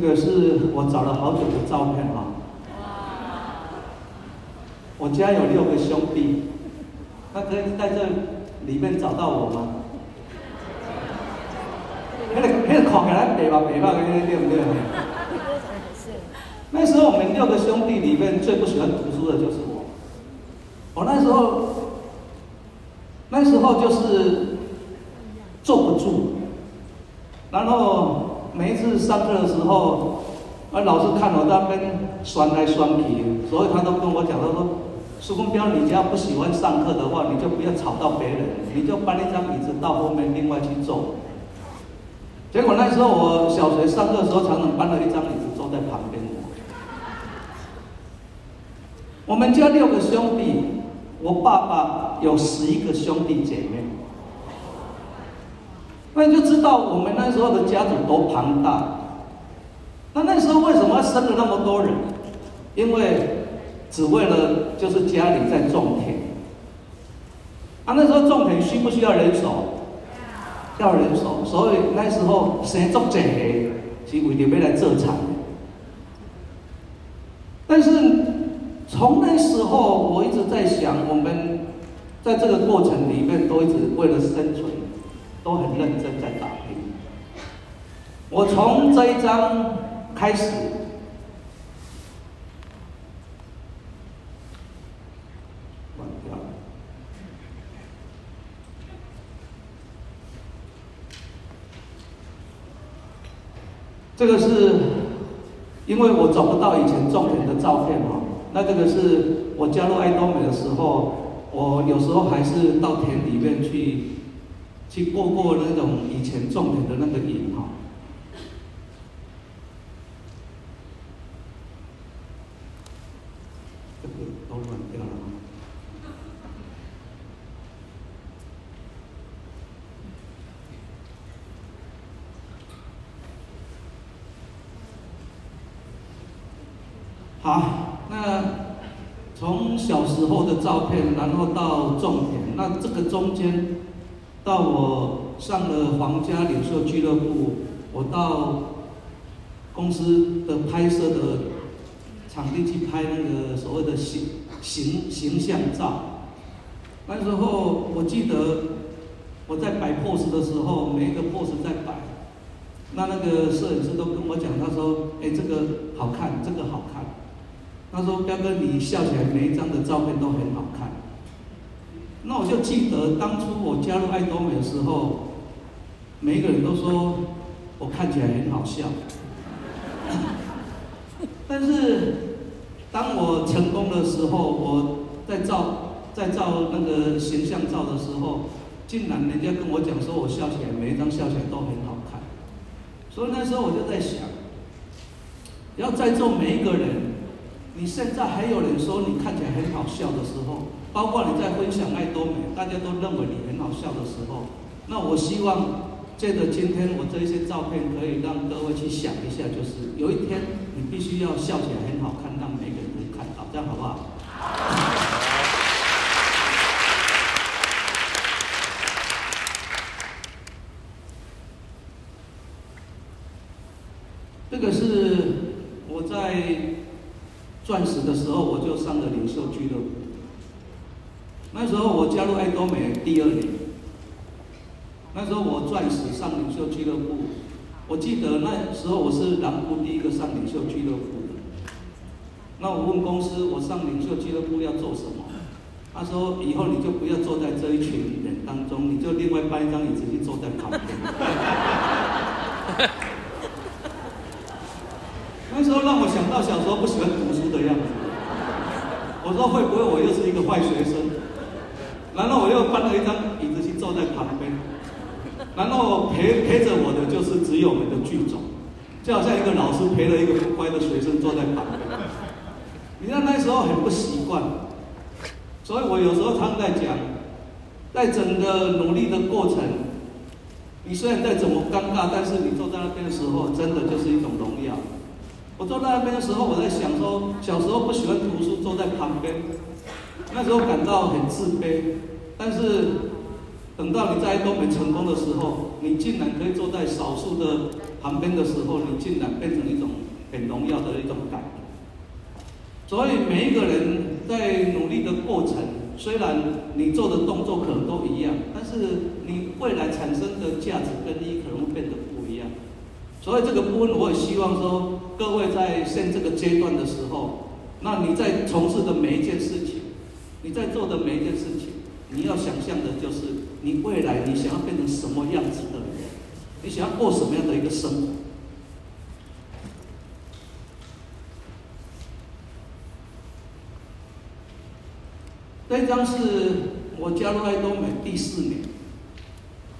个是我找了好久的照片啊。我家有六个兄弟，他可以在这里面找到我吗？那个那个看起来白吧白吧，对不对？那时候我们六个兄弟里面最不喜欢读书的就是我。我那时候，那时候就是坐不住，然后每一次上课的时候，啊老师看我在那边酸来酸去，所以他都跟我讲，他说：“苏公标，你只要不喜欢上课的话，你就不要吵到别人，你就搬一张椅子到后面另外去坐。”结果那时候我小学上课的时候，常常搬了一张椅子坐在旁边。我们家六个兄弟，我爸爸有十一个兄弟姐妹，那你就知道我们那时候的家族多庞大。那那时候为什么要生了那么多人？因为只为了就是家里在种田。啊，那时候种田需不需要人手？要人手，所以那时候生种这个是为了要来做菜。但是从那时候，我一直在想，我们在这个过程里面都一直为了生存，都很认真在打拼。我从这一章开始。这个是因为我找不到以前种田的照片哈，那这个是我加入爱多美的时候，我有时候还是到田里面去，去过过那种以前种田的那个瘾哈。这个都乱掉了。好，那从小时候的照片，然后到种田，那这个中间，到我上了皇家领袖俱乐部，我到公司的拍摄的场地去拍那个所谓的形形形象照。那时候我记得我在摆 pose 的时候，每一个 pose 在摆，那那个摄影师都跟我讲，他说：“哎，这个好看，这个好看。”他说：“彪哥，你笑起来每一张的照片都很好看。”那我就记得当初我加入爱多美的时候，每一个人都说我看起来很好笑。但是当我成功的时候，我在照在照那个形象照的时候，竟然人家跟我讲说我笑起来每一张笑起来都很好看。所以那时候我就在想，要在座每一个人。你现在还有人说你看起来很好笑的时候，包括你在分享爱多美，大家都认为你很好笑的时候，那我希望借着今天我这一些照片，可以让各位去想一下，就是有一天你必须要笑起来很好看，让每个人都看到，这样好不好？这个是我在。钻石的时候，我就上了领袖俱乐部。那时候我加入爱多美第二年，那时候我钻石上领袖俱乐部，我记得那时候我是南部第一个上领袖俱乐部的。那我问公司，我上领袖俱乐部要做什么？他说：以后你就不要坐在这一群人当中，你就另外搬一张椅子去坐在旁边。那时候让我想到小时候不喜欢，我说会不会我又是一个坏学生？然后我又搬了一张椅子去坐在旁边，然后陪陪着我的就是只有我们的剧总，就好像一个老师陪了一个不乖的学生坐在旁边。你知道那时候很不习惯，所以我有时候常常在讲，在整个努力的过程，你虽然再怎么尴尬，但是你坐在那边的时候，真的就是一种荣耀。我坐在那边的时候，我在想说，小时候不喜欢读书，坐在旁边，那时候感到很自卑。但是等到你在东北成功的时候，你竟然可以坐在少数的旁边的时候，你竟然变成一种很荣耀的一种感觉。所以每一个人在努力的过程，虽然你做的动作可能都一样，但是你未来产生的价值跟意义可能会变得不。所以这个部分，我也希望说，各位在现这个阶段的时候，那你在从事的每一件事情，你在做的每一件事情，你要想象的就是你未来你想要变成什么样子的人，你想要过什么样的一个生活。这一张是我加入爱多美第四年。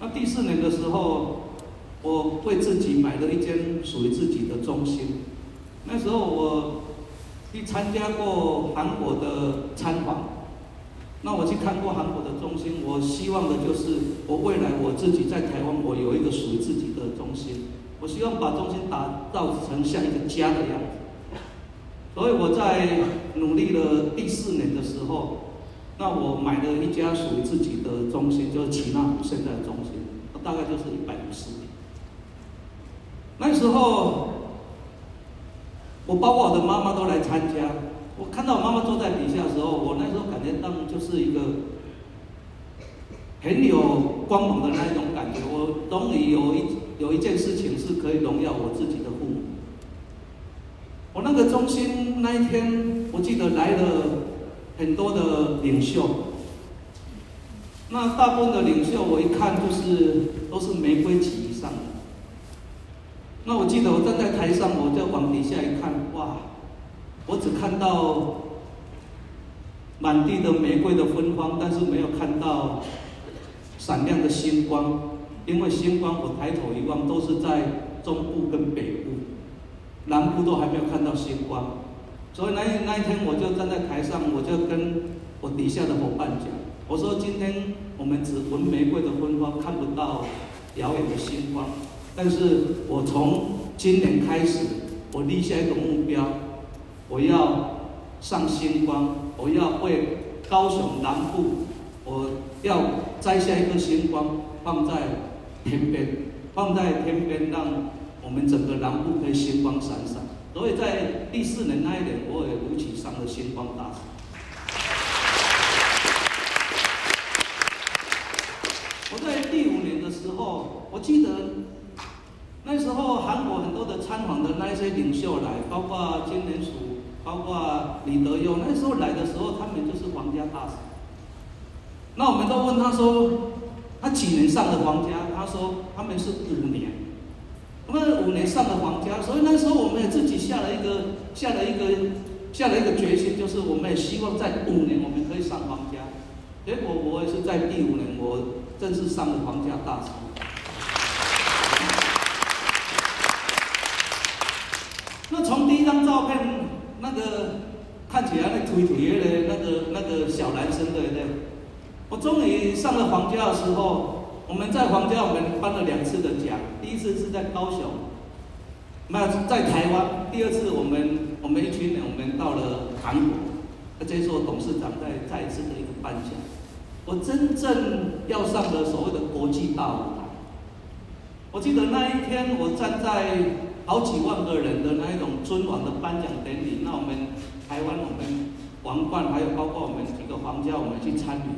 那第四年的时候，我为自己买了一间属于自己的中心。那时候我去参加过韩国的参访，那我去看过韩国的中心。我希望的就是，我未来我自己在台湾，我有一个属于自己的中心。我希望把中心打造成像一个家的样子。所以我在努力了第四年的时候。那我买了一家属于自己的中心，就是奇纳湖现在的中心，大概就是一百五十。那时候，我包括我的妈妈都来参加。我看到我妈妈坐在底下的时候，我那时候感觉到就是一个很有光芒的那一种感觉。我终于有一有一件事情是可以荣耀我自己的父母。我那个中心那一天，我记得来了。很多的领袖，那大部分的领袖，我一看就是都是玫瑰级。那我记得我站在台上，我就往底下一看，哇，我只看到满地的玫瑰的芬芳，但是没有看到闪亮的星光，因为星光我抬头一望都是在中部跟北部，南部都还没有看到星光。所以那那一天，我就站在台上，我就跟我底下的伙伴讲，我说今天我们只闻玫瑰的芬芳，看不到遥远的星光。但是我从今年开始，我立下一个目标，我要上星光，我要为高雄南部，我要摘下一颗星光，放在天边，放在天边，让我们整个南部可以星光闪闪。所以在第四年那一年，我也如期上了星光大使。我在第五年的时候，我记得参访的那一些领袖来，包括金莲淑，包括李德佑，那时候来的时候，他们就是皇家大使。那我们都问他说，他几年上的皇家？他说他们是五年。我们五年上的皇家，所以那时候我们也自己下了一个下了一个下了一个决心，就是我们也希望在五年我们可以上皇家。结果我也是在第五年，我正式上了皇家大使。那从第一张照片，那个看起来那腿腿的那个那个小男生对不对？我终于上了皇家的时候。我们在皇家，我们颁了两次的奖。第一次是在高雄，那在台湾。第二次我们我们一群人，我们到了韩国，那这是我董事长再再一次的一个颁奖。我真正要上的所谓的国际大舞台。我记得那一天，我站在好几万个人的那一种尊王的颁奖典礼。那我们台湾，我们王冠，还有包括我们几个皇家，我们去参与。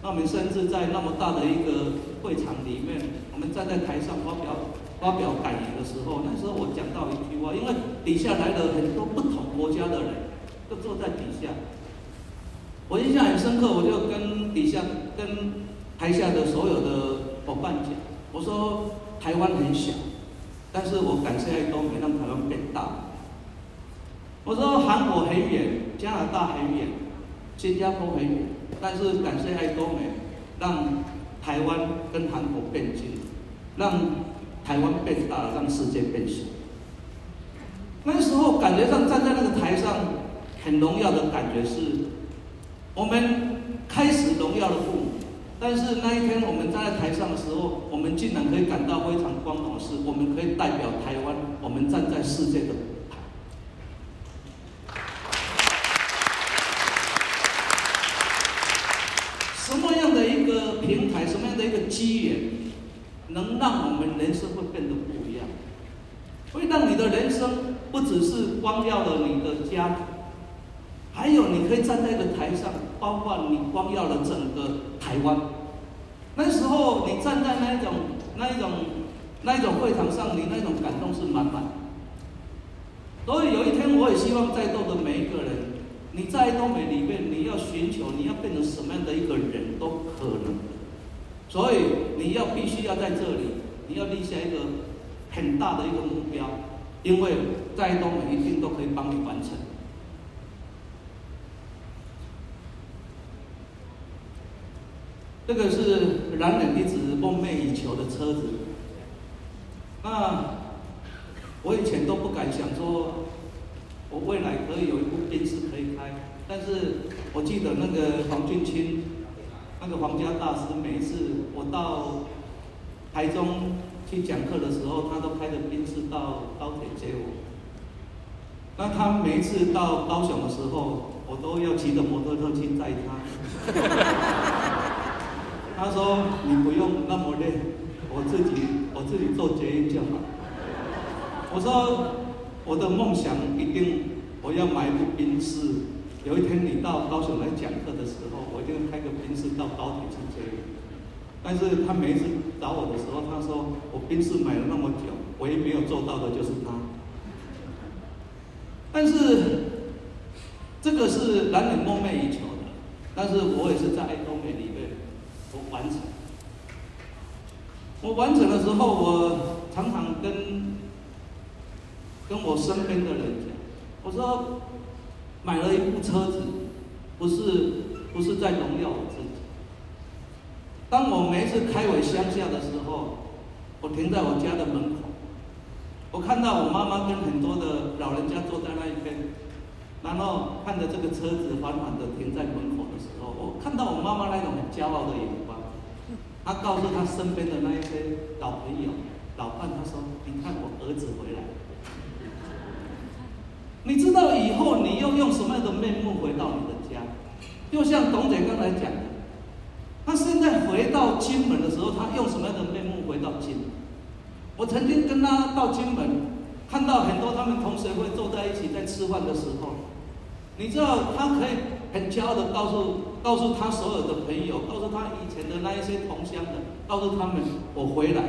那我们甚至在那么大的一个会场里面，我们站在台上发表发表感言的时候，那时候我讲到一句话，因为底下来了很多不同国家的人，都坐在底下。我印象很深刻，我就跟底下跟台下的所有的伙伴讲，我说台湾很小，但是我感谢爱多美让台湾变大。我说韩国很远，加拿大很远，新加坡很远。但是感谢爱多美，让台湾跟韩国变近，让台湾变大，让世界变小。那时候感觉上站在那个台上，很荣耀的感觉是，我们开始荣耀了父母。但是那一天我们站在台上的时候，我们竟然可以感到非常光荣的是，我们可以代表台湾，我们站在世界的舞台。什么样的一个平台，什么样的一个。机缘能让我们人生会变得不一样，会让你的人生不只是光耀了你的家，还有你可以站在一个台上，包括你光耀了整个台湾。那时候你站在那一种、那一种、那一种会场上，你那种感动是满满。所以有一天，我也希望在座的每一个人，你在东北里面，你要寻求，你要变成什么样的一个人都可能。所以你要必须要在这里，你要立下一个很大的一个目标，因为在东北一定都可以帮你完成。这个是男人一直梦寐以求的车子。那我以前都不敢想说，我未来可以有一部宾士可以开。但是我记得那个黄俊清，那个黄家大师，每一次我到台中去讲课的时候，他都开着宾士到高铁接我。那他每一次到高雄的时候，我都要骑着摩托车去载他。他说：“你不用那么累，我自己我自己做捷运就好。”我说：“我的梦想一定我要买一部宾士。有一天你到高雄来讲课的时候，我一定开个宾士到高铁去接你。”但是他每次找我的时候，他说：“我宾士买了那么久，唯一没有做到的就是他。”但是这个是男人梦寐以求的，但是我也是在爱多美里面。我完成，我完成的时候，我常常跟跟我身边的人讲，我说买了一部车子，不是不是在荣耀我自己。当我每次开回乡下的时候，我停在我家的门口，我看到我妈妈跟很多的老人家坐在那一边，然后看着这个车子缓缓的停在门口，看到我妈妈那种很骄傲的眼光。他告诉他身边的那一些老朋友、老伴，他说：“你看我儿子回来，你知道以后你要用什么样的面目回到你的家？就像董姐刚才讲的，他现在回到金门的时候，他用什么样的面目回到金门？我曾经跟他到金门，看到很多他们同学会坐在一起在吃饭的时候，你知道他可以很骄傲的告诉。”告诉他所有的朋友，告诉他以前的那一些同乡的，告诉他们我回来了。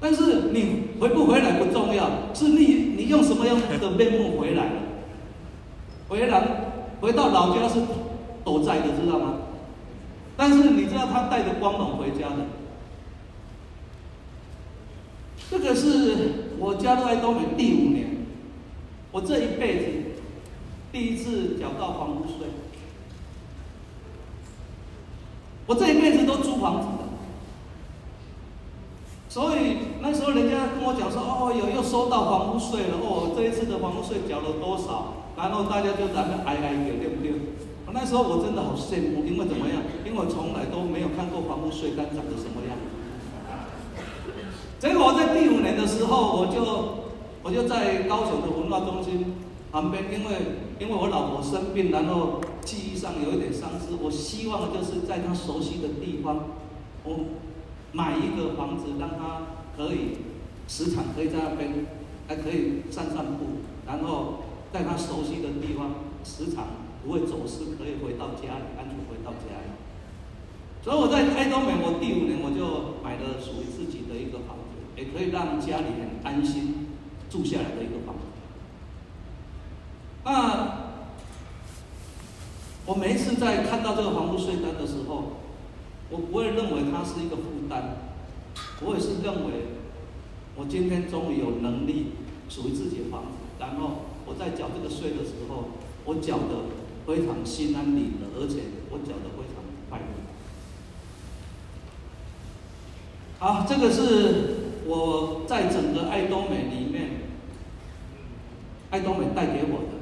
但是你回不回来不重要，是你你用什么样的面目回来？回来回到老家是躲债的，知道吗？但是你知道他带着光荣回家的。这个是我加入爱多美第五年，我这一辈子第一次缴到房屋税。我这一辈子都租房子的，所以那时候人家跟我讲说，哦，有又收到房屋税了，哦，这一次的房屋税缴了多少？然后大家就在那哀哀叫，对不对？那时候我真的好羡慕，因为怎么样？因为我从来都没有看过房屋税单长得什么样。结果我在第五年的时候，我就我就在高雄的文化中心旁边，因为因为我老婆生病，然后。记忆上有一点丧失，我希望就是在他熟悉的地方，我买一个房子，让他可以时常可以在那边，还可以散散步，然后在他熟悉的地方，时常不会走失，可以回到家里，安全回到家里。所以我在爱多美，我第五年我就买了属于自己的一个房子，也可以让家里很安心住下来的一个。那。我每一次在看到这个房屋税单的时候，我不会认为它是一个负担，我也是认为，我今天终于有能力属于自己的房子，然后我在缴这个税的时候，我缴的非常心安理得，而且我缴的非常快乐。好，这个是我在整个爱多美里面，爱多美带给我的。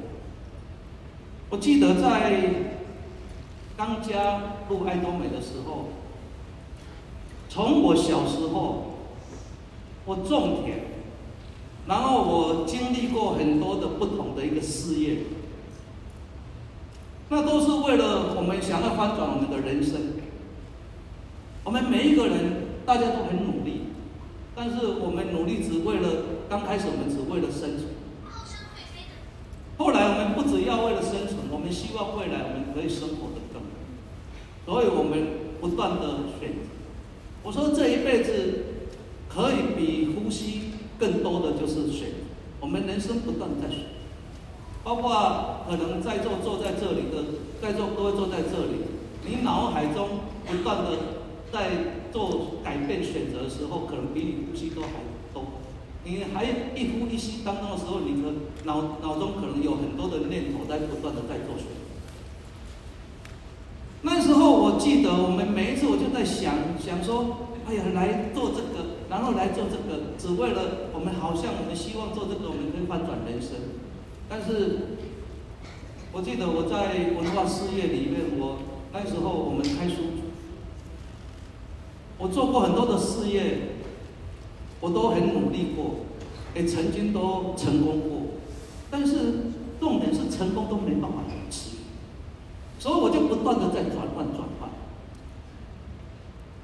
我记得在。刚加入爱多美的时候，从我小时候，我种田，然后我经历过很多的不同的一个事业，那都是为了我们想要翻转我们的人生。我们每一个人大家都很努力，但是我们努力只为了刚开始我们只为了生存，后来我们不只要为了生存希望未来我们可以生活得更好，所以我们不断的选择。我说这一辈子可以比呼吸更多的就是选，我们人生不断在选，包括可能在座坐在这里的，在座各位坐在这里，你脑海中不断的在做改变选择的时候，可能比你呼吸都还。你还一呼一吸当中的时候，你的脑脑中可能有很多的念头在不断的在做选择。那时候我记得，我们每一次我就在想想说，哎呀，来做这个，然后来做这个，只为了我们好像我们希望做这个，我们可以翻转人生。但是，我记得我在文化事业里面，我那时候我们开书，我做过很多的事业。我都很努力过，也曾经都成功过，但是重点是成功都没办法维持，所以我就不断的在转换转换。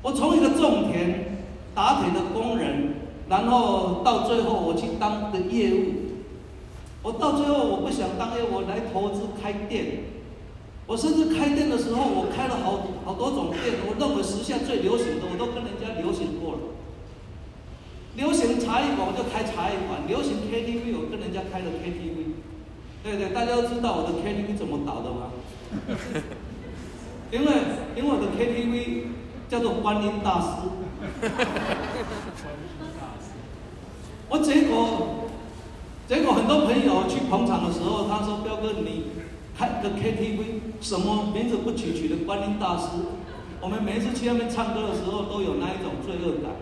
我从一个种田、打铁的工人，然后到最后我去当个业务，我到最后我不想当业务，我来投资开店，我甚至开店的时候，我开了好好多种店，我认为时下最流行的，我都跟人家流行过了。茶艺馆，我就开茶艺馆；流行 KTV，我跟人家开了 KTV。对对，大家都知道我的 KTV 怎么倒的吗？因为因为我的 KTV 叫做观音大师。我结果结果很多朋友去捧场的时候，他说：“彪哥，你开个 KTV，什么名字不取取的观音大师？”我们每一次去那边唱歌的时候，都有那一种罪恶感。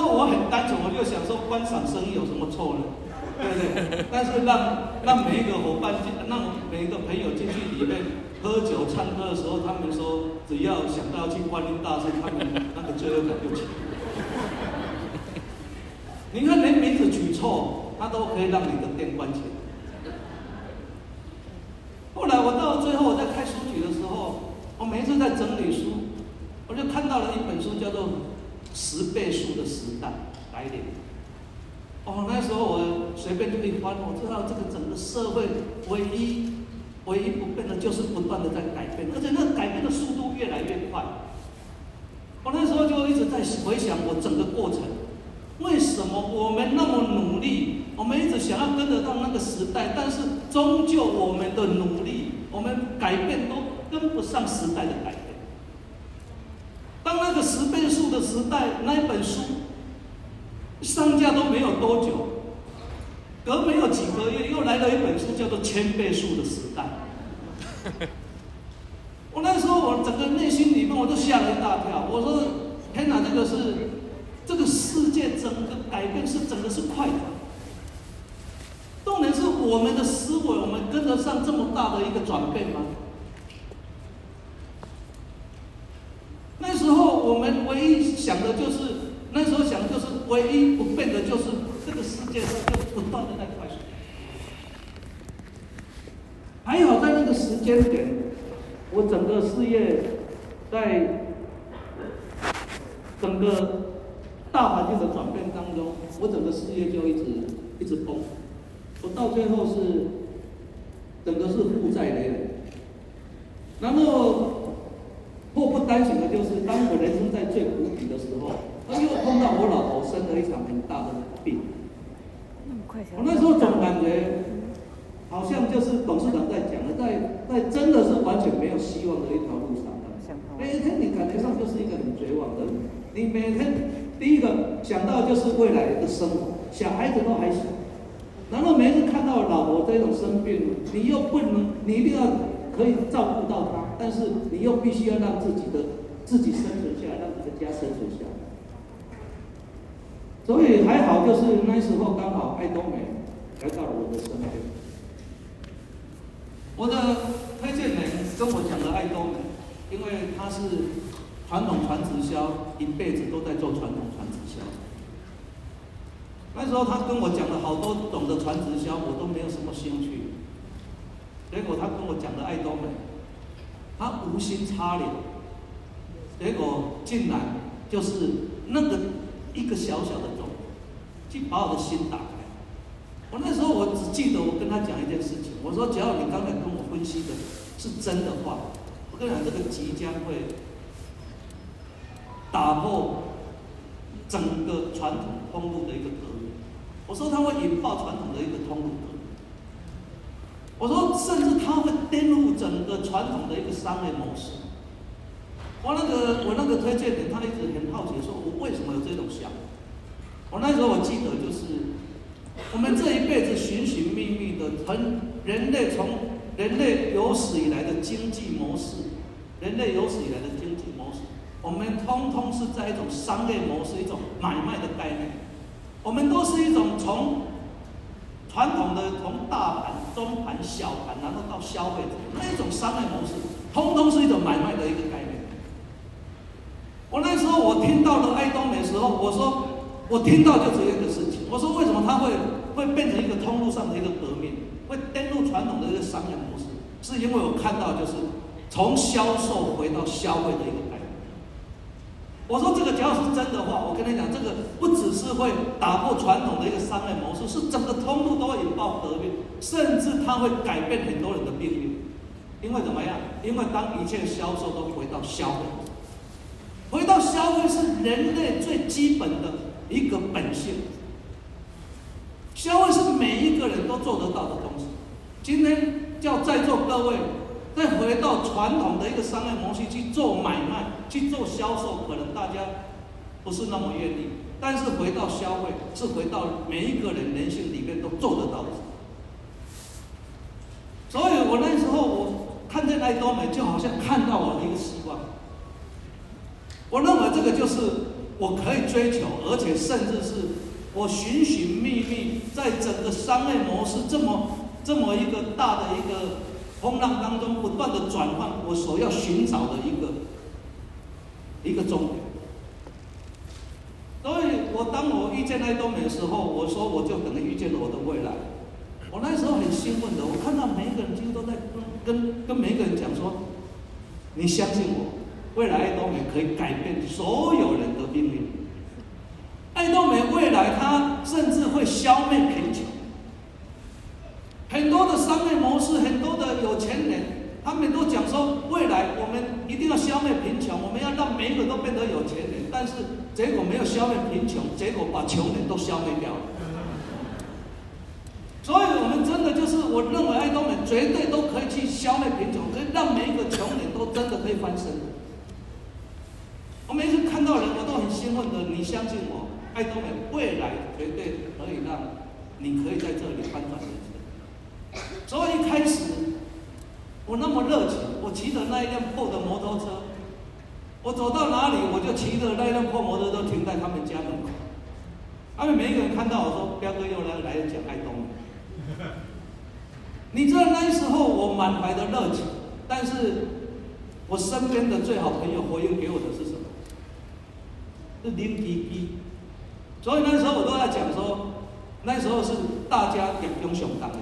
那我很单纯，我就想说观赏生意有什么错呢？对不对？但是让让每一个伙伴进，让每一个朋友进去里面喝酒唱歌的时候，他们说只要想到去观音大师，他们那个罪恶感就起。你看连名字取错，他都可以让你的店关起来。后来我到最后我在开书局的时候，我每次在整理书，我就看到了一本书，叫做。十倍数的时代来临。哦，那时候我随便就一翻，我知道这个整个社会唯一唯一不变的就是不断的在改变，而且那改变的速度越来越快。我那时候就一直在回想我整个过程，为什么我们那么努力，我们一直想要跟得上那个时代，但是终究我们的努力，我们改变都跟不上时代的改变。当那个十倍数的时代，那一本书上架都没有多久，隔没有几个月，又来了一本书，叫做千倍数的时代。我那时候，我整个内心里面我都吓了一大跳。我说：“天哪，这个是这个世界整个改变是整个是快的。重点是我们的思维，我们跟得上这么大的一个转变吗？”那时候我们唯一想的就是，那时候想的就是唯一不变的就是这个世界上就不断的在快速。还好在那个时间点，我整个事业在整个大环境的转变当中，我整个事业就一直一直崩，我到最后是整个是负债累累，然后。祸不单行的就是，当我人生在最谷底的时候，他又碰到我老婆生了一场很大的病。我那时候总感觉，好像就是董事长在讲的，在在真的是完全没有希望的一条路上。每一天你感觉上就是一个很绝望的，你每天第一个想到就是未来的生活，小孩子都还小，然后每次看到老婆这种生病，你又不能，你一定要可以照顾到她。但是你又必须要让自己的自己生存下来，让你的家生存下来。所以还好，就是那时候刚好爱多美来到了我的身边。我的推荐人跟我讲的爱多美，因为他是传统传直销，一辈子都在做传统传直销。那时候他跟我讲了好多懂得传直销，我都没有什么兴趣。结果他跟我讲的爱多美。他无心插柳，结果竟然就是那个一个小小的种，去把我的心打开。我那时候我只记得我跟他讲一件事情，我说只要你刚才跟我分析的是真的话，我跟你讲，这个即将会打破整个传统通路的一个革命。我说它会引爆传统的一个通路。我说甚至他会颠覆整个传统的一个商业模式。我那个我那个推荐人，他一直很好奇，说我为什么有这种想法？我那时候我记得就是。我们这一辈子寻寻觅觅的，从人类从人类有史以来的经济模式，人类有史以来的经济模式，我们通通是在一种商业模式，一种买卖的概念。我们都是一种从传统的从大盘、中盘、小盘，然后到消费者那一种商业模式，通通是一种买卖的一个概念。我那时候我听到了爱多美的时候，我说我听到就只有一个事情，我说为什么他会？会变成一个通路上的一个革命，会颠覆传统的一个商业模式，是因为我看到就是从销售回到消费的一个。我说这个只要是真的话，我跟你讲，这个不只是会打破传统的一个商业模式，是整个通路都会引爆革命，甚至它会改变很多人的命运。因为怎么样？因为当一切销售都回到消费，回到消费是人类最基本的一个本性。消费是每一个人都做得到的东西。今天叫在座各位再回到传统的一个商业模式去做买卖、去做销售，可能大家不是那么愿意。但是回到消费，是回到每一个人人性里面都做得到的。所以我那时候我看见爱多美，就好像看到我的一个希望。我认为这个就是我可以追求，而且甚至是。我寻寻觅觅，在整个商业模式这么这么一个大的一个风浪当中，不断的转换，我所要寻找的一个一个终点。所以我当我遇见爱多美的时候，我说我就等于遇见了我的未来。我那时候很兴奋的，我看到每一个人几乎都在跟跟跟每一个人讲说：“你相信我，未来爱多美可以改变所有人的命运。”爱多美未来，它甚至会消灭贫。很多的商业模式，很多的有钱人，他们都讲说，未来我们一定要消灭贫穷，我们要让每一个都变得有钱人。但是结果没有消灭贫穷，结果把穷人都消灭掉了。所以，我们真的就是，我认为爱多美绝对都可以去消灭贫穷，可以让每一个穷人都真的可以翻身。我每次看到人，我都很兴奋的，你相信我。爱多美未来绝对可以让你可以在这里翻转。所以一开始我那么热情，我骑着那一辆破的摩托车，我走到哪里我就骑着那一辆破摩托车停在他们家门口。他们每一个人看到我说：“彪哥又来来讲爱多美。”你知道那时候我满怀的热情，但是我身边的最好朋友回应给我的是什么？是零滴滴。所以那时候我都在讲说，那时候是大家也不用想当的，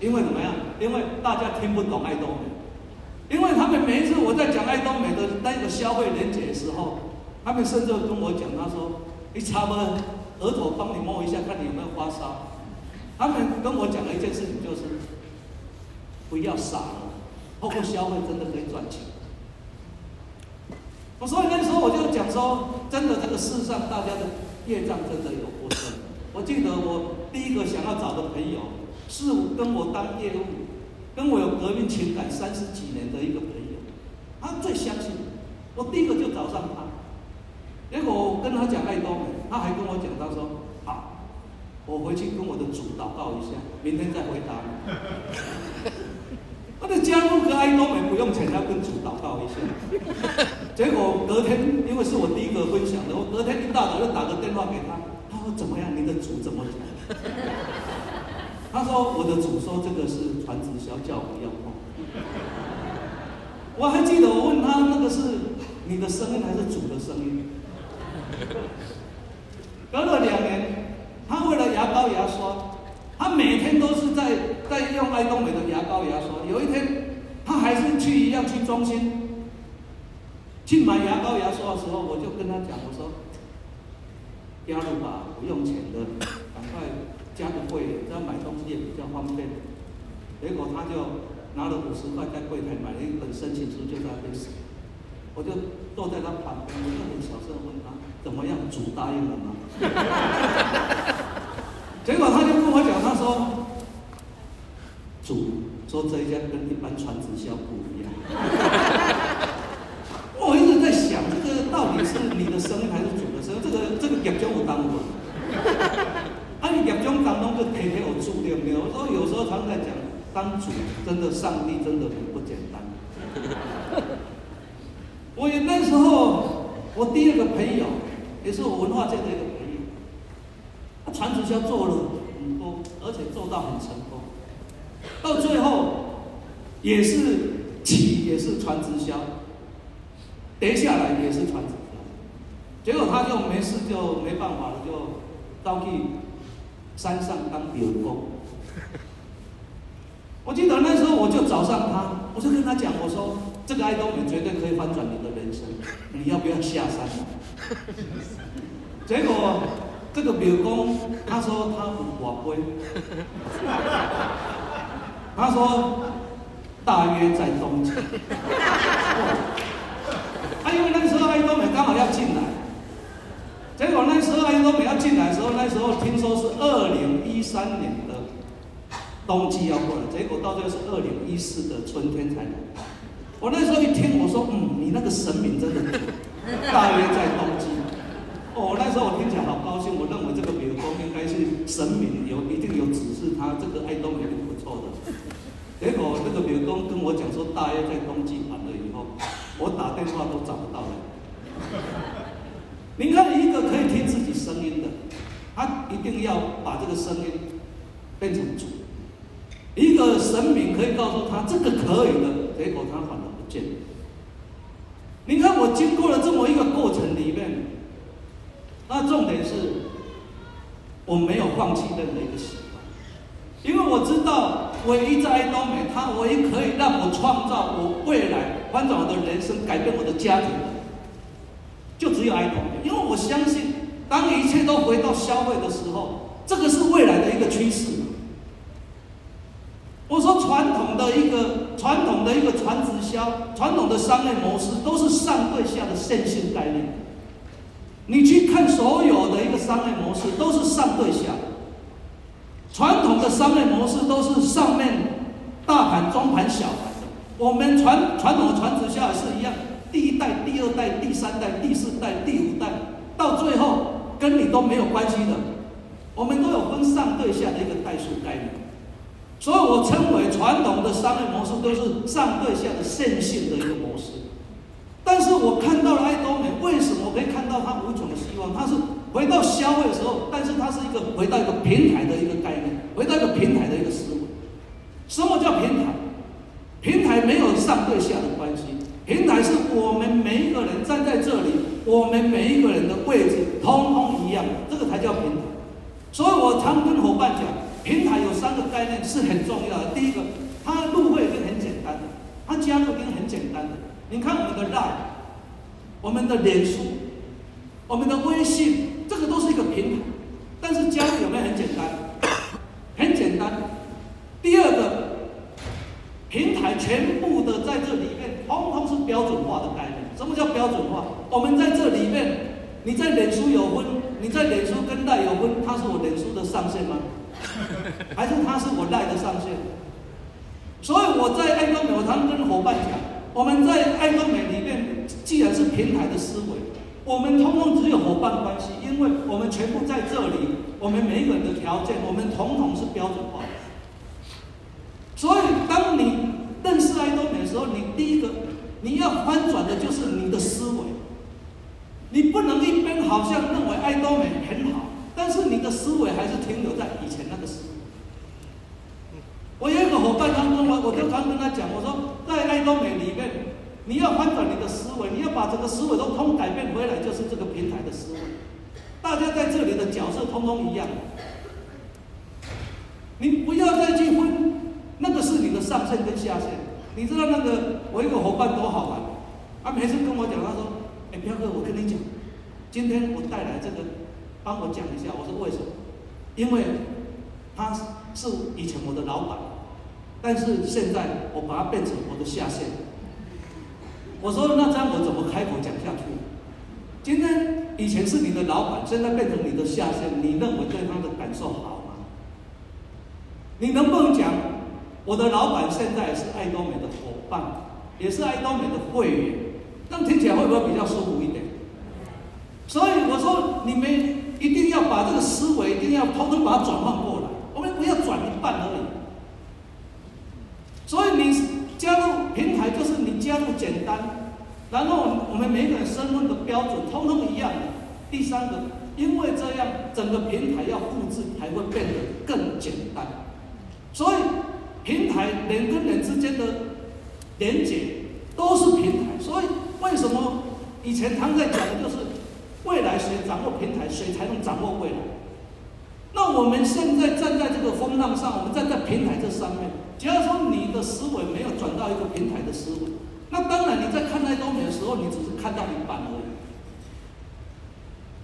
因为怎么样？因为大家听不懂爱多美，因为他们每一次我在讲爱多美的那个消费连结的时候，他们甚至跟我讲，他说：“你差不额头帮你摸一下，看你有没有发烧。”他们跟我讲了一件事情就是，不要傻了，透过消费真的可以赚钱。我所以那时候我就讲说，真的这个世上大家的。业障真的有过深。我记得我第一个想要找的朋友，是跟我当业务，跟我有革命情感三十几年的一个朋友，他最相信我，我第一个就找上他。结果我跟他讲爱多美，他还跟我讲，他说好，我回去跟我的主祷告一下，明天再回答你。他的加入个爱多美不用钱，要跟主祷告一下。结果隔天，因为是我第一个分享的，我隔天一大早就打个电话给他，他说怎么样？你的主怎么讲？他说我的主说这个是传直销，叫我不要碰。我还记得我问他那个是你的声音还是主的声音？隔了两年，他为了牙膏牙刷，他每天都是在在用爱多美的牙膏牙刷。有一天，他还是去一样去中心。去买牙膏牙刷的时候，我就跟他讲，我说：“加入吧，不用钱的，赶快加个会员，这样买东西也比较方便。结果他就拿了五十块在柜台买了一本申请书，就在那边写。我就坐在他旁边，我就很小声问他：“怎么样？主答应了吗？” 结果他就跟我讲，他说：“主说这一家跟一般传直销不一样。” 我一直在想，这个到底是你的生意还是主的生意？这个这个业种我当过，啊，你业种当中就天天有注定没有？我说有时候常在讲，当主真的，上帝真的很不简单。我也那时候，我第二个朋友，也是我文化界的一个朋友，他传直销做了很多，而且做到很成功，到最后也是起也是传直销，跌下来也是传直销，结果他就没事就没办法了，就到去山上当员工。我记得那时候我就找上他，我就跟他讲，我说。这个爱东美绝对可以翻转你的人生，你要不要下山？结果这个庙公他说他很宝贵，他说大约在冬季。啊，因为那个时候爱东美刚好要进来，结果那时候爱多美要进来的时候，那时候听说是二零一三年的冬季要过来，结果到最后是二零一四的春天才来。我那时候一听，我说：“嗯，你那个神明真的大约在冬季。”哦，那时候我听起来好高兴。我认为这个庙公应该是神明有一定有指示他这个爱多美挺不错的。结果这个庙公跟我讲说，大约在冬季完了以后，我打电话都找不到了。你看，一个可以听自己声音的，他一定要把这个声音变成主。一个神明可以告诉他这个可以的，结果他反而不见。你看我经过了这么一个过程里面，那重点是，我没有放弃任何一个习惯，因为我知道唯一在爱多美，他唯一可以让我创造我未来翻转我的人生、改变我的家庭，就只有爱多美。因为我相信，当一切都回到消费的时候，这个是未来的一个趋势。我说传统的一个传统的一个传直销，传统的商业模式都是上对下的线性概念。你去看所有的一个商业模式都是上对下。传统的商业模式都是上面大盘、中盘、小盘。我们传传统的传直销也是一样，第一代、第二代、第三代、第四代、第五代，到最后跟你都没有关系的。我们都有分上对下的一个代数概念。所以我称为传统的商业模式都是上对下的线性的一个模式，但是我看到了爱多美，为什么可以看到它无穷的希望？它是回到消费的时候，但是它是一个回到一个平台的一个概念，回到一个平台的一个思维。什么叫平台？平台没有上对下的关系，平台是我们每一个人站在这里，我们每一个人的位置通通一样，这个才叫平台。所以我常跟伙伴讲。平台有三个概念是很重要的。第一个，它入会是很简单的，它加入已经很简单的。你看我们的 Line，我们的脸书，我们的微信，这个都是一个平台。但是加入有没有很简单？很简单。第二个，平台全部的在这里面，通通是标准化的概念。什么叫标准化？我们在这里面，你在脸书有分，你在脸书跟 Line 有分，它是我脸书的上限吗？还是他是我赖的上限，所以我在爱多美，我常跟伙伴讲，我们在爱多美里面，既然是平台的思维，我们通通只有伙伴关系，因为我们全部在这里，我们每一个人的条件，我们统统是标准化的。所以，时候，你第一个你要翻转的就是你的思维，你不能一边好像认为爱多美很好。但是你的思维还是停留在以前那个思维。我有一个伙伴，他跟我，我就常跟他讲，我说在爱多美里面，你要翻转你的思维，你要把整个思维都通改变回来，就是这个平台的思维。大家在这里的角色通通一样，你不要再去分，那个是你的上限跟下限。你知道那个我一个伙伴多好玩，他每次跟我讲，他说：“哎，彪哥，我跟你讲，今天我带来这个。”帮我讲一下，我说为什么？因为他是以前我的老板，但是现在我把他变成我的下线。我说那这样我怎么开口讲下去？今天以前是你的老板，现在变成你的下线，你认为对他的感受好吗？你能不能讲我的老板现在是爱多美的伙伴，也是爱多美的会员？这样听起来会不会比较舒服一点？所以我说你们一定要把这个思维一定要通通把它转换过来，我们不要转一半而已。所以你加入平台就是你加入简单。然后我们每个人身份的标准通通一样的。第三个，因为这样整个平台要复制才会变得更简单。所以平台人跟人之间的连接都是平台。所以为什么以前他们在讲的就是未来谁掌握平台，谁才能掌握未来？那我们现在站在这个风浪上，我们站在平台这上面。假如说你的思维没有转到一个平台的思维。那当然，你在看待东西的时候，你只是看到一半而已。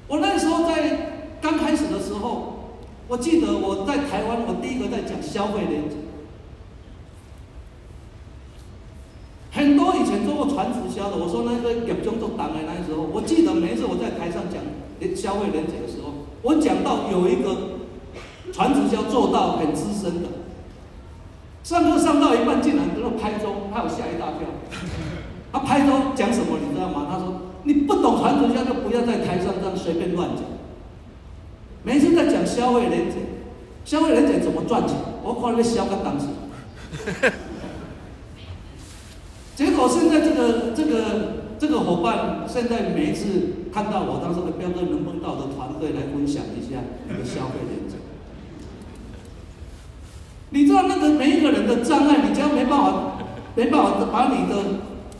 我那时候在刚开始的时候，我记得我在台湾，我第一个在讲消费连接。很多以前做过传直销我说那个业中做档的那时候，我记得每一次我在台上讲消费连结的时候，我讲到有一个传直销做到很资深的。上课上到一半，竟然跟我拍桌，他有吓一大跳。他拍桌讲什么，你知道吗？他说：“你不懂传直销，就不要在台上这样随便乱讲。每次在讲消费连结，消费连结怎么赚钱？我靠，你消个档次。结果现在这个这个这个伙伴，现在每一次看到我，当时的标哥能不能到的团队来分享一下你的消费连结？你知道那个每一个人的障碍，你只要没办法，没办法把你的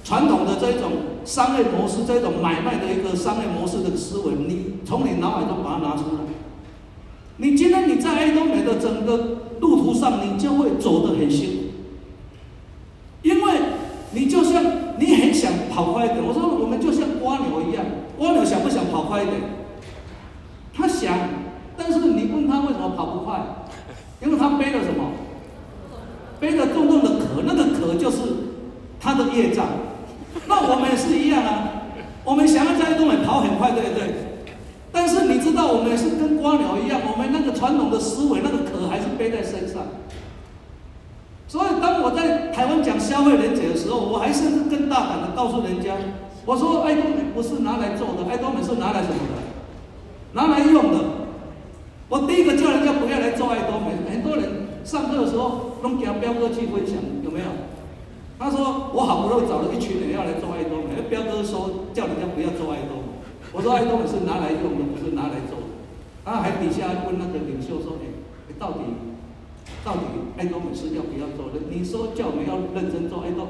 传统的这一种商业模式，这种买卖的一个商业模式的思维，你从你脑海中把它拿出来。你今天你在爱多美的整个路途上，你就会走得很辛苦，因为你就像你很想跑快一点。我说我们就像蜗牛一样，蜗牛想不想跑快一点？他想，但是你问他为什么跑不快？因为他背了什么？背了重重的壳，那个壳就是他的业障。那我们也是一样啊，我们想要在东北跑很快，对不对？但是你知道，我们是跟蜗牛一样，我们那个传统的思维，那个壳还是背在身上。在台湾讲消费连结的时候，我还甚至更大胆的告诉人家，我说爱多美不是拿来做的，爱多美是拿来什么的？拿来用的。我第一个叫人家不要来做爱多美，很多人上课的时候都给他标哥去分享，有没有？他说我好不容易找了一群人要来做爱多美，彪哥说叫人家不要做爱多美，我说爱多美是拿来用的，不是拿来做的。他还底下问那个领袖说：“哎，你到底到底爱多美是要不要做的？你说叫我们要认真做爱多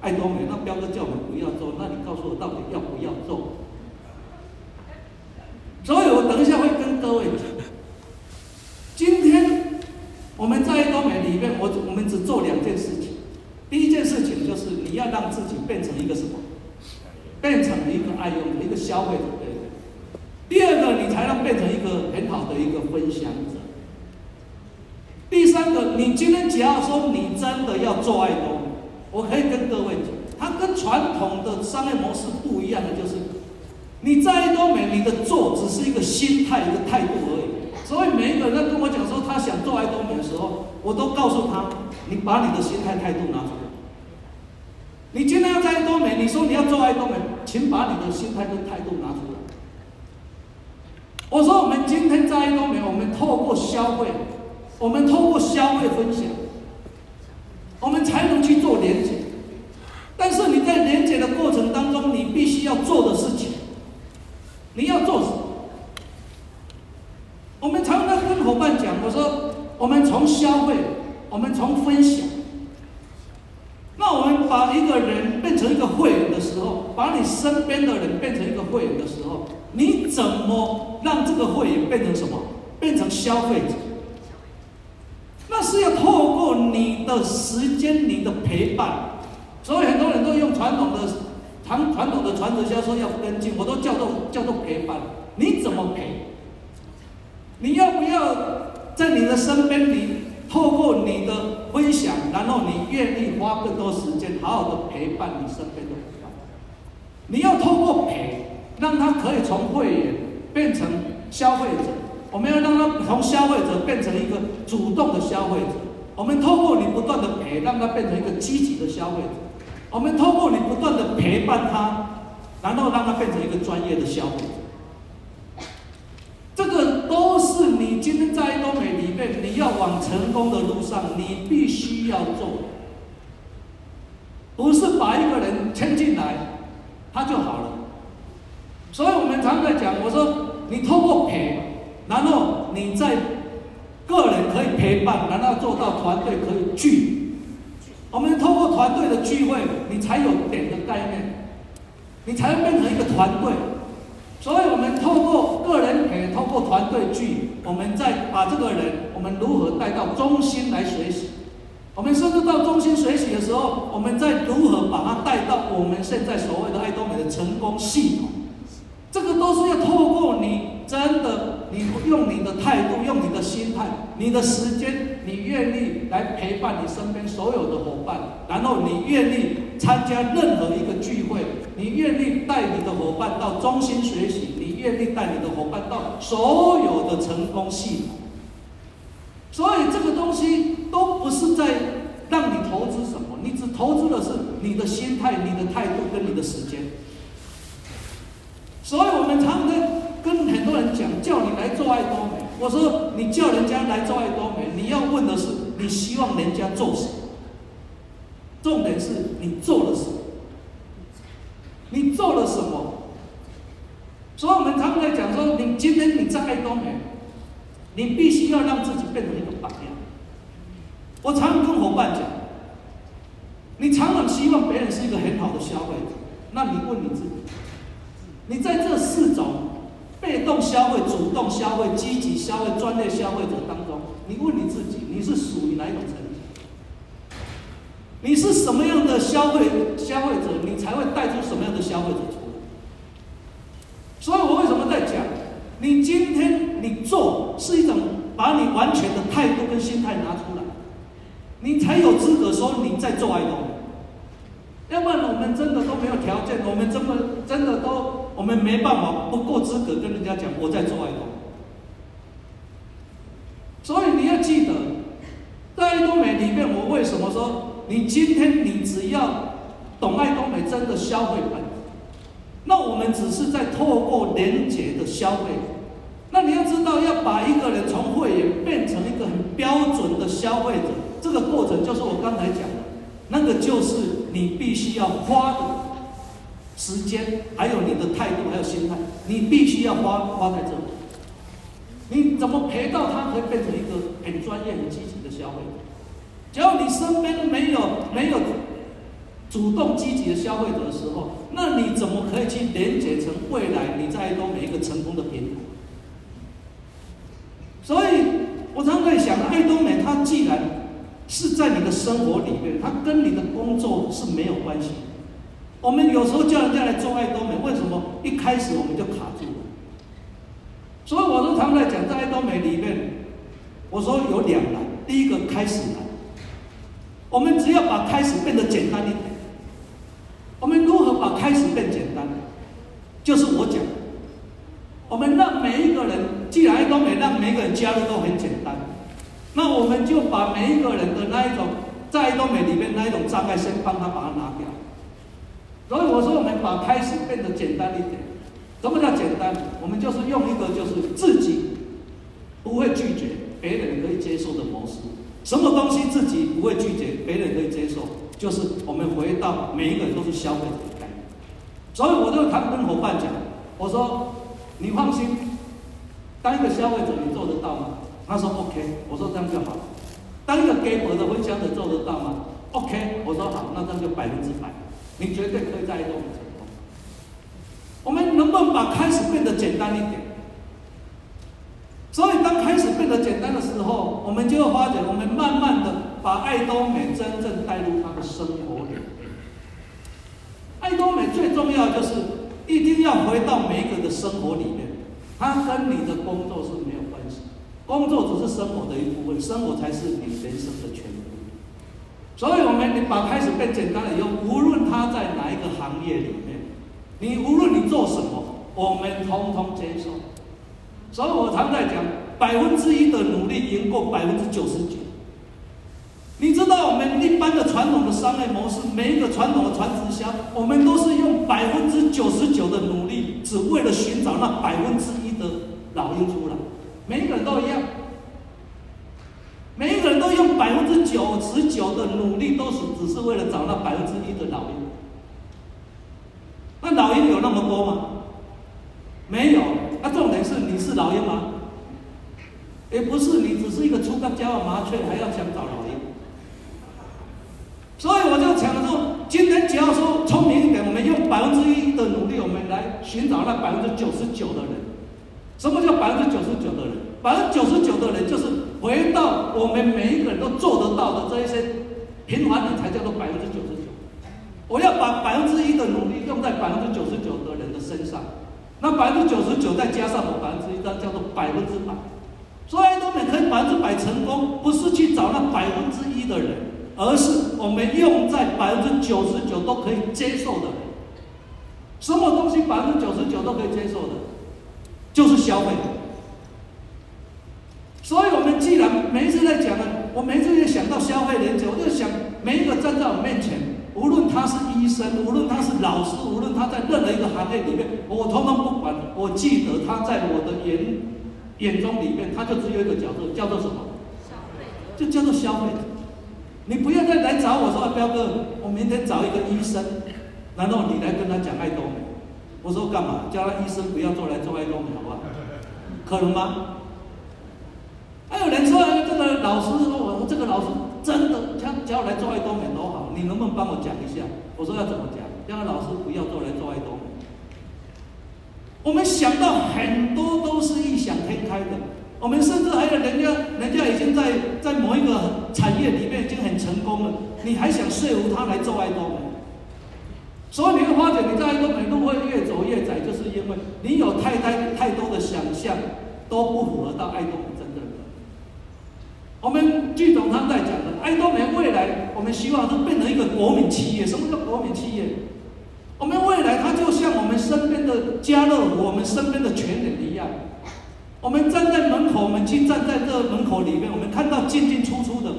爱多美，那彪哥叫我们不要做，那你告诉我到底要不要做？”所以我等一下会跟各位讲。今天我们在爱多美里面，我我们只做两件事情。第一件事情就是你要让自己变成一个什么？变成一个爱用的一个消费者。第二个，你才能变成一个很好的一个分享。第三个，你今天只要说你真的要做爱多美，我可以跟各位讲，它跟传统的商业模式不一样的就是，你在爱多美，你的做只是一个心态，一个态度而已。所以每一个人在跟我讲说他想做爱多美的时候，我都告诉他：你把你的心态态度拿出来。你今天要在爱多美，你说你要做爱多美，请把你的心态跟态度拿出来。我说我们今天在爱多美，我们透过消费，我们通过消费分享，我们才能去做连接。但是你在连接的过程当中，你必须要做的事情，你要做什么？我们常常跟伙伴讲，我说我们从消费，我们从分享。那我们把一个人变成一个会员的时候，把你身边的人变成一个会员的时候，你怎么让这个会员变成什么？变成消费者？那是要透过你的时间、你的陪伴。所以很多人都用传统的传传统的传直销说要跟进，我都叫做叫做陪伴。你怎么陪？你要不要在你的身边，你透过你的分享，然后你愿意花更多时间，好好的陪伴你身边的伙伴。你要透过陪，让他可以从会员变成消费者。我们要让他从消费者变成一个主动的消费者。我们透过你不断的陪，让他变成一个积极的消费者。我们透过你不断的陪伴他，然后让他变成一个专业的消费者。这个都是你今天在爱多美里面，你要往成功的路上，你必须要做。不是把一个人牵进来，他就好了。所以我们常在讲，我说你透过陪，然后你在个人可以陪伴，然后做到团队可以聚。我们透过团队的聚会，你才有点的概念，你才能变成一个团队。所以我们透过个人陪，透过团队聚，我们再把这个人，我们如何带到中心来学习。我们甚至到中心学习的时候，我们再如何把他带到我们现在所谓的爱多美的成功系统。这个都是要透过你真的，你用你的态度，用你的心态，你的时间，你愿意来陪伴你身边所有的伙伴，然后你愿意参加任何一个聚会，你愿意带你的伙伴到中心学习，你愿意带你的伙伴到所有的成功系统。所以这个东西都不是在让你投资什么，你只投资的是你的心态、你的态度跟你的时间。所以我们常常跟人讲，叫你来做爱多美。我说，你叫人家来做爱多美，你要问的是，你希望人家做什么？重点是你做了什么？你做了什么？所以我们常常在讲说，你今天你在爱多美，你必须要让自己变成一个榜样。我常常跟伙伴讲，你常常希望别人是一个很好的消费者，那你问你自己。你在这四种被动消费、主动消费、积极消费、专业消费者当中，你问你自己，你是属于哪一种层级？你是什么样的消费消费者，你才会带出什么样的消费者出来？所以我为什么在讲，你今天你做是一种把你完全的态度跟心态拿出来，你才有资格说你在做爱多美。要不然我们真的都没有条件，我们真的真的都。我们没办法，不够资格跟人家讲我在做爱多。所以你要记得，在爱多美里面，我为什么说你今天你只要懂爱多美真的消费本，那我们只是在透过连接的消费。那你要知道，要把一个人从会员变成一个很标准的消费者，这个过程就是我刚才讲的，那个就是你必须要花。时间，还有你的态度，还有心态，你必须要花花在这里。你怎么陪到他，可以变成一个很专业、很积极的消费者？只要你身边没有没有主动积极的消费者的时候，那你怎么可以去连接成未来你在爱多美一个成功的平台？所以我常常在想，爱多美它既然是在你的生活里面，它跟你的工作是没有关系。我们有时候叫人家来做爱多美，为什么一开始我们就卡住了？所以我都常在讲，在爱多美里面，我说有两难。第一个开始难，我们只要把开始变得简单一点。我们如何把开始变简单？就是我讲，我们让每一个人，既然爱多美让每一个人加入都很简单，那我们就把每一个人的那一种在爱多美里面那一种障碍，先帮他把它拿掉。所以我说，我们把开始变得简单一点。什么叫简单？我们就是用一个就是自己不会拒绝，别人可以接受的模式。什么东西自己不会拒绝，别人可以接受，就是我们回到每一个人都是消费者的概念。所以我就常跟伙伴讲，我说你放心，当一个消费者你做得到吗？他说 OK，我说这样就好。当一个给我的分享者做得到吗？OK，我说好，那这样就百分之百。你绝对可以在爱多美成功。我们能不能把开始变得简单一点？所以，当开始变得简单的时候，我们就会发觉，我们慢慢的把爱多美真正带入他的生活里。爱多美最重要就是一定要回到每一个人的生活里面，它跟你的工作是没有关系。工作只是生活的一部分，生活才是你人生的全部。所以，我们你把开始变简单了以后，无论业里面，你无论你做什么，我们通通接受。所以我常在讲，百分之一的努力赢过百分之九十九。你知道，我们一般的传统的商业模式，每一个传统的传直销，我们都是用百分之九十九的努力，只为了寻找那百分之一的老鹰出来。每一个人都一样，每一个人都用百分之九十九的努力，都是只是为了找那百分之一的老鹰。那老鹰有那么多吗？没有。那重点是你是老鹰吗？也不是，你只是一个初刚加完麻雀，还要想找老鹰。所以我就讲说，今天只要说聪明一点，我们用百分之一的努力，我们来寻找那百分之九十九的人。什么叫百分之九十九的人？百分之九十九的人就是回到我们每一个人都做得到的这一些平凡人才叫做百分之九。我要把百分之一的努力用在百分之九十九的人的身上，那百分之九十九再加上我百分之一，那叫做百分之百。所以都每可以百分之百成功，不是去找那百分之一的人。而是我们用在百分之九十九都可以接受的，什么东西百分之九十九都可以接受的，就是消费。所以，我们既然每一次在讲呢，我每一次也想到消费连接，我就想每一个站在我面前，无论他是医生，无论他是老师，无论他在任何一个行业里面，我通通不管。我记得他在我的眼眼中里面，他就只有一个角色，叫做什么？消费，就叫做消费。你不要再来找我说，啊，彪哥，我明天找一个医生，然后你来跟他讲爱多美。我说干嘛？叫他医生不要做来做爱多美，好不好？可能吗？还有人说，这个老师说，我说这个老师真的，他只要来做爱多美都好，你能不能帮我讲一下？我说要怎么讲？叫他老师不要做来做爱多美。我们想到很多都是异想天开的。我们甚至还有人家，人家已经在在某一个产业里面已经很成功了，你还想说服他来做爱多美？所以你会发觉你在爱多美路会越走越窄，就是因为你有太太太多的想象都不符合到爱多美真正的。我们剧总他在讲爱多美未来，我们希望都变成一个国民企业。什么叫国民企业？我们未来它就像我们身边的家乐福，我们身边的全联一样。我们站在门口，我们去站在这门口里面，我们看到进进出出的，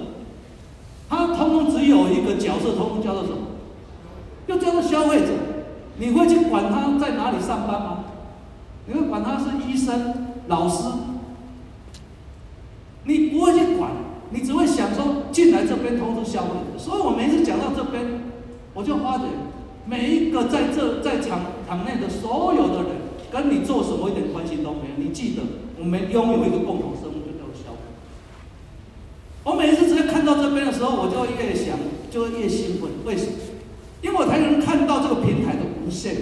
他通通只有一个角色，通通叫做什么？就叫做消费者。你会去管他在哪里上班吗？你会管他是医生、老师？你不会去管，你只会想说进来这边通知消费者。所以我每次讲到这边，我就发觉每一个在这在场场内的所有的人，跟你做什么一点关系都没有。你记得。我们拥有一个共同生物，就叫消费。我每一次只要看到这边的时候，我就越想，就越兴奋。为什么？因为我才能看到这个平台的无限。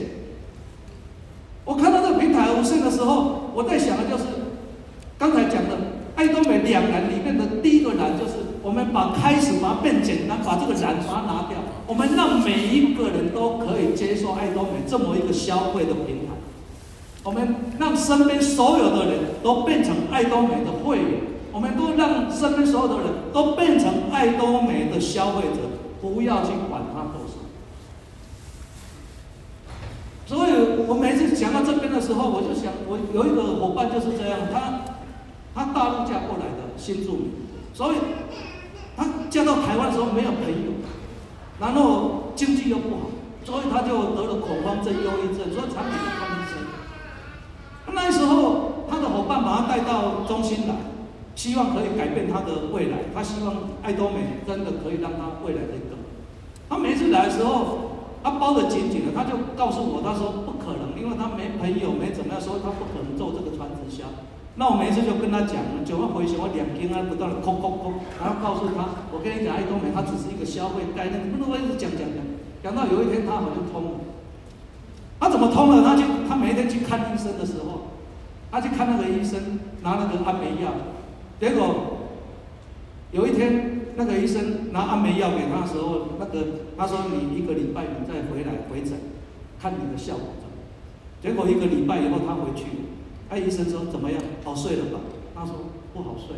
我看到这个平台无限的时候，我在想的就是刚才讲的爱多美两难里面的第一个难，就是我们把开始把它变简单，把这个难把它拿掉，我们让每一个人都可以接受爱多美这么一个消费的平台。我们让身边所有的人都变成爱多美的会员，我们都让身边所有的人都变成爱多美的消费者，不要去管他多少。所以我每次讲到这边的时候，我就想，我有一个伙伴就是这样，他他大陆嫁过来的新住民，所以他嫁到台湾的时候没有朋友，然后经济又不好，所以他就得了恐慌症、忧郁症，所以常年看医生。那时候，他的伙伴把他带到中心来，希望可以改变他的未来。他希望爱多美真的可以让他未来的更。他每次来的时候，他包得紧紧的，他就告诉我，他说不可能，因为他没朋友，没怎么样，所以他不可能做这个传直销。那我每次就跟他讲，九万回旋，我两天啊不断的空空空，然后告诉他，我跟你讲，爱多美它只是一个消费概念，你不能一直讲讲讲，讲到有一天他好像通了。他怎么通了？他去，他每天去看医生的时候，他去看那个医生，拿那个安眠药。结果有一天，那个医生拿安眠药给他的时候，那个他说：“你一个礼拜你再回来回诊，看你的效果怎么样。”结果一个礼拜以后他回去，哎，医生说：“怎么样？好睡了吧？”他说：“不好睡，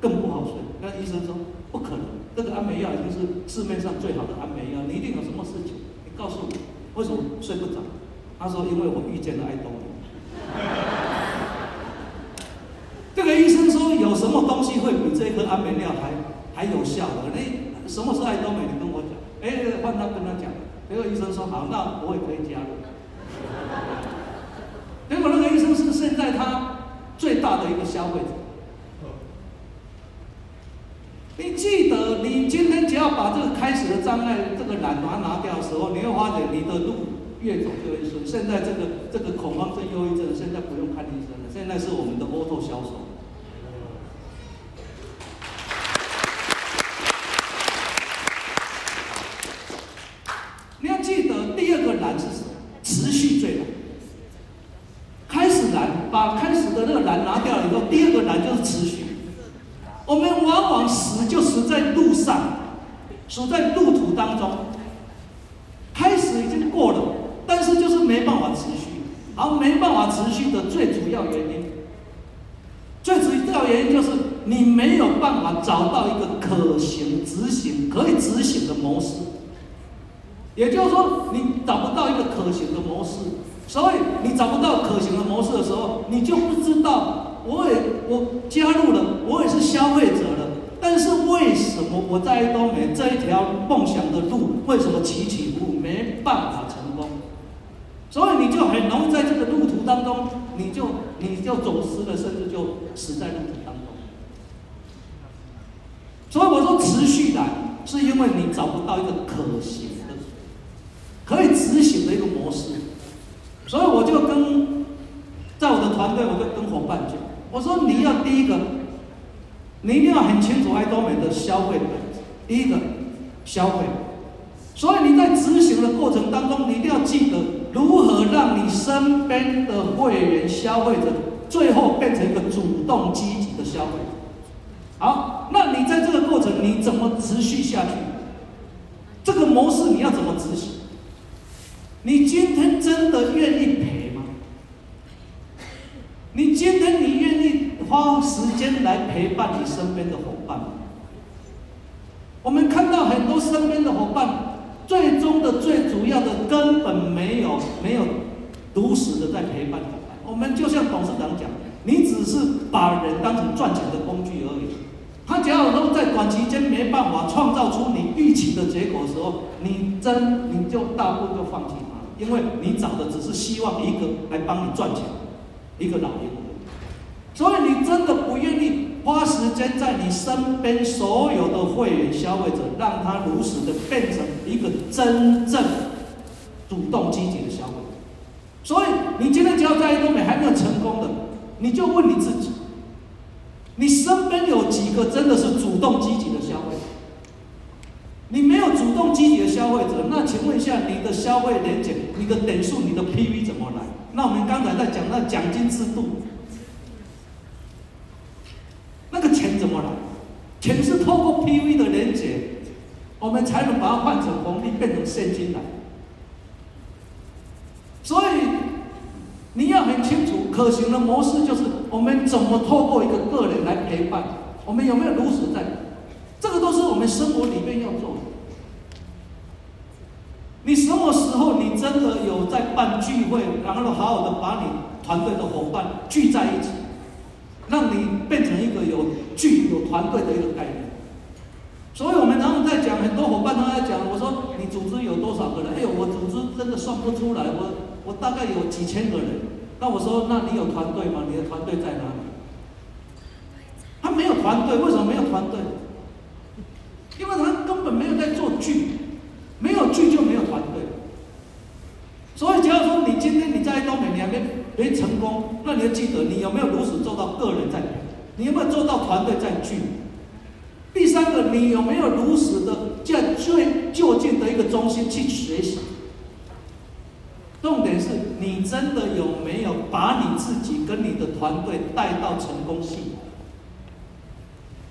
更不好睡。那医生说不可能，这个安眠药已经是市面上最好的安眠药，你一定有什么事情，你告诉我，为什么睡不着？他说因为我遇见了爱多美。这个医生说有什么东西会比这颗安眠药还还有效的？那什么是爱多美？你跟我讲。哎，换他跟他讲。结果医生说好，那我也可以加入。结果那个是现在他最大的一个消费者。你记得，你今天只要把这个开始的障碍，这个懒惰拿掉的时候，你会发现你的路越走越顺。现在这个这个恐慌症、忧郁症，现在不用看医生了，现在是我们的 auto 销售。你今天你愿意花时间来陪伴你身边的伙伴？我们看到很多身边的伙伴，最终的最主要的根本没有没有如实的在陪伴伙伴。我们就像董事长讲，你只是把人当成赚钱的工具而已。他只要能在短期间没办法创造出你预期的结果的时候，你真你就大部分就放弃他，因为你找的只是希望一个来帮你赚钱。一个老年人，所以你真的不愿意花时间在你身边所有的会员消费者，让他如实的变成一个真正主动积极的消费。所以你今天只要在爱多美还没有成功的，你就问你自己：你身边有几个真的是主动积极的消费者？你没有主动积极的消费者，那请问一下，你的消费连结、你的点数、你的 PV 怎么？那我们刚才在讲那奖金制度，那个钱怎么来？钱是透过 PV 的连接，我们才能把它换成红利，变成现金来。所以你要很清楚，可行的模式就是我们怎么透过一个个人来陪伴，我们有没有如实在？这个都是我们生活里面要做的。你什么时候你真的有在办聚会，然后好好的把你团队的伙伴聚在一起，让你变成一个有聚有团队的一个概念。所以我们常常在讲，很多伙伴都在讲，我说你组织有多少个人？哎呦，我组织真的算不出来，我我大概有几千个人。那我说，那你有团队吗？你的团队在哪里？他没有团队，为什么没有团队？因为他根本没有在做聚。没有聚就没有团队，所以假如说你今天你在爱多美，你还没成功，那你要记得你有没有如实做到个人在，你有没有做到团队在聚？第三个，你有没有如实的在最就近的一个中心去学习？重点是你真的有没有把你自己跟你的团队带到成功系统？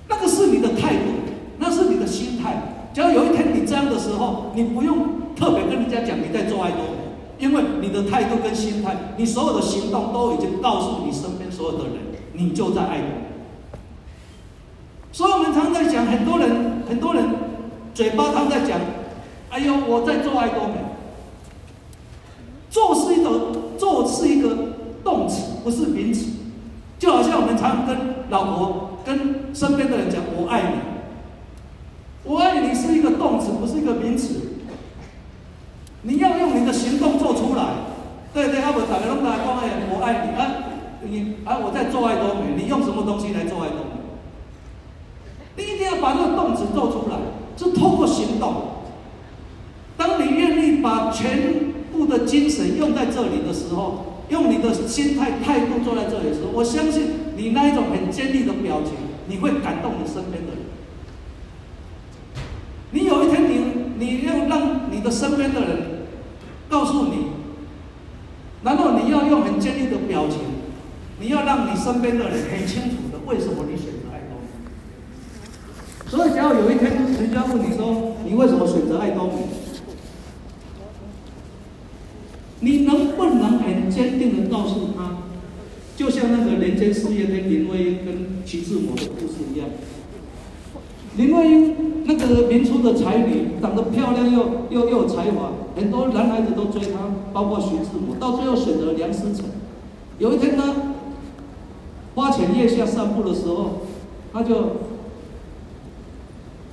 那个是你的态度，那是你的心态。只要有一天你这样的时候，你不用特别跟人家讲你在做爱多，因为你的态度跟心态，你所有的行动都已经告诉你身边所有的人，你就在爱多美。所以我们常在讲，很多人很多人嘴巴常在讲，哎呦，我在做爱多美。做是一个做是一个动词，不是名词。就好像我们常跟老婆、跟身边的人讲“我爱你”，“我爱你”是一个动词，不是一个名词。你要用你的行动做出来。对对，阿伯打个龙打光爱，我爱你啊！你啊，我在做爱多美，你用什么东西来做爱多美？你一定要把这个动词做出来，是透过行动。当你愿意把全部的精神用在这里的时候，用你的心态态度坐在这里的时候，我相信你那一种很坚定的表情，你会感动你身边的人。你有一天，你你要让你的身边的人告诉你，然后你要用很坚定的表情，你要让你身边的人很清楚的为什么你选择爱多美。所以，只要有一天人家问你说，你为什么选择爱多美？你能不能很坚定的告诉他，就像那个人间事业的林徽因跟徐志摩的故事一样？林徽因那个民初的才女，长得漂亮又又又有才华，很多男孩子都追她，包括徐志摩，到最后选择梁思成。有一天呢，花前月下散步的时候，他就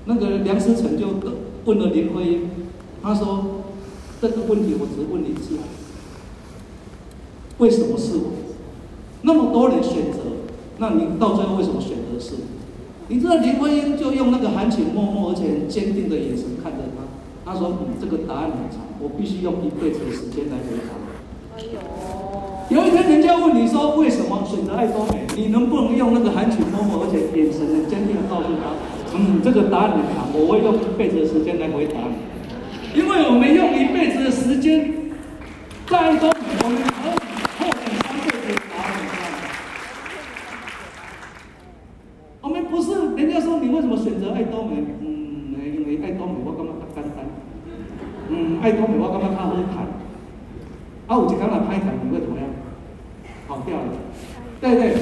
那个梁思成就问了林徽因，他说：“这个问题我只问你一次。”为什么是我？那么多人选择，那你到最后为什么选择是我？你知道林徽因就用那个含情脉脉而且很坚定的眼神看着他，他说：“你，这个答案很长，我必须用一辈子的时间来回答。”哎呦！有一天人家问你说为什么选择爱多美，你能不能用那个含情脉脉而且眼神很坚定的告诉他：“嗯，这个答案很长，我会用一辈子的时间来回答你。”因为我们用一辈子的时间在爱多美，我们可以。爱多美，我刚刚他会谈，我就跟他拍台，你会怎么样？跑掉了，对对，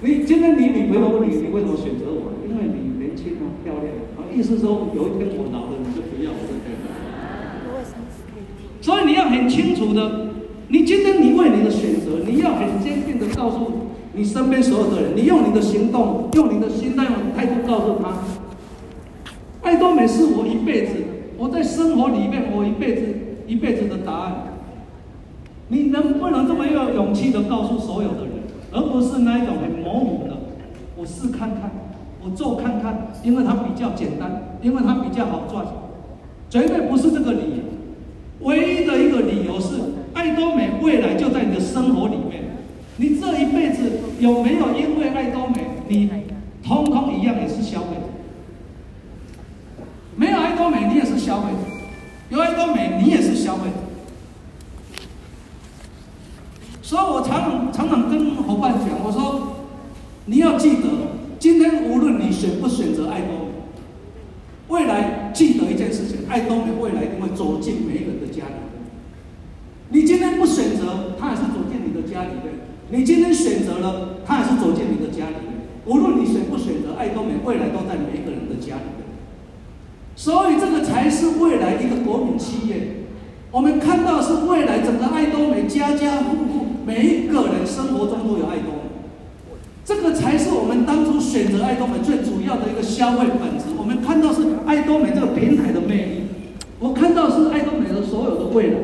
你今天你女朋友问你，你为什么选择我？因为你年轻啊，漂亮啊，意思说有一天我老了，你就不要我，对不对？所以你要很清楚的，你今天你为你的选择，你要很坚定的告诉你身边所有的人，你用你的行动，用你的心态、用态度告诉他，爱多美是我一辈子。我在生活里面，我一辈子一辈子的答案，你能不能这么有勇气的告诉所有的人，而不是那一种很模糊的？我试看看，我做看看，因为它比较简单，因为它比较好赚，绝对不是这个理由。唯一的一个理由是，爱多美未来就在你的生活里面，你这一辈子有没有因为爱多美，你通通一样也是消费者。没有爱多美，你也是消费者；有爱多美，你也是消费者。所以我常常常常跟伙伴讲，我说你要记得，今天无论你选不选择爱多美，未来记得一件事情：爱多美未来一定会走进每一个人的家里。你今天不选择，他也是走进你的家里面；你今天选择了，他也是走进你的家里面。无论你选不选择爱多美，未来都在每一个人的家里面。所以这个才是未来一个国民企业。我们看到是未来整个爱多美，家家户户每一个人生活中都有爱多美。这个才是我们当初选择爱多美最主要的一个消费本质。我们看到是爱多美这个平台的魅力，我看到是爱多美的所有的未来。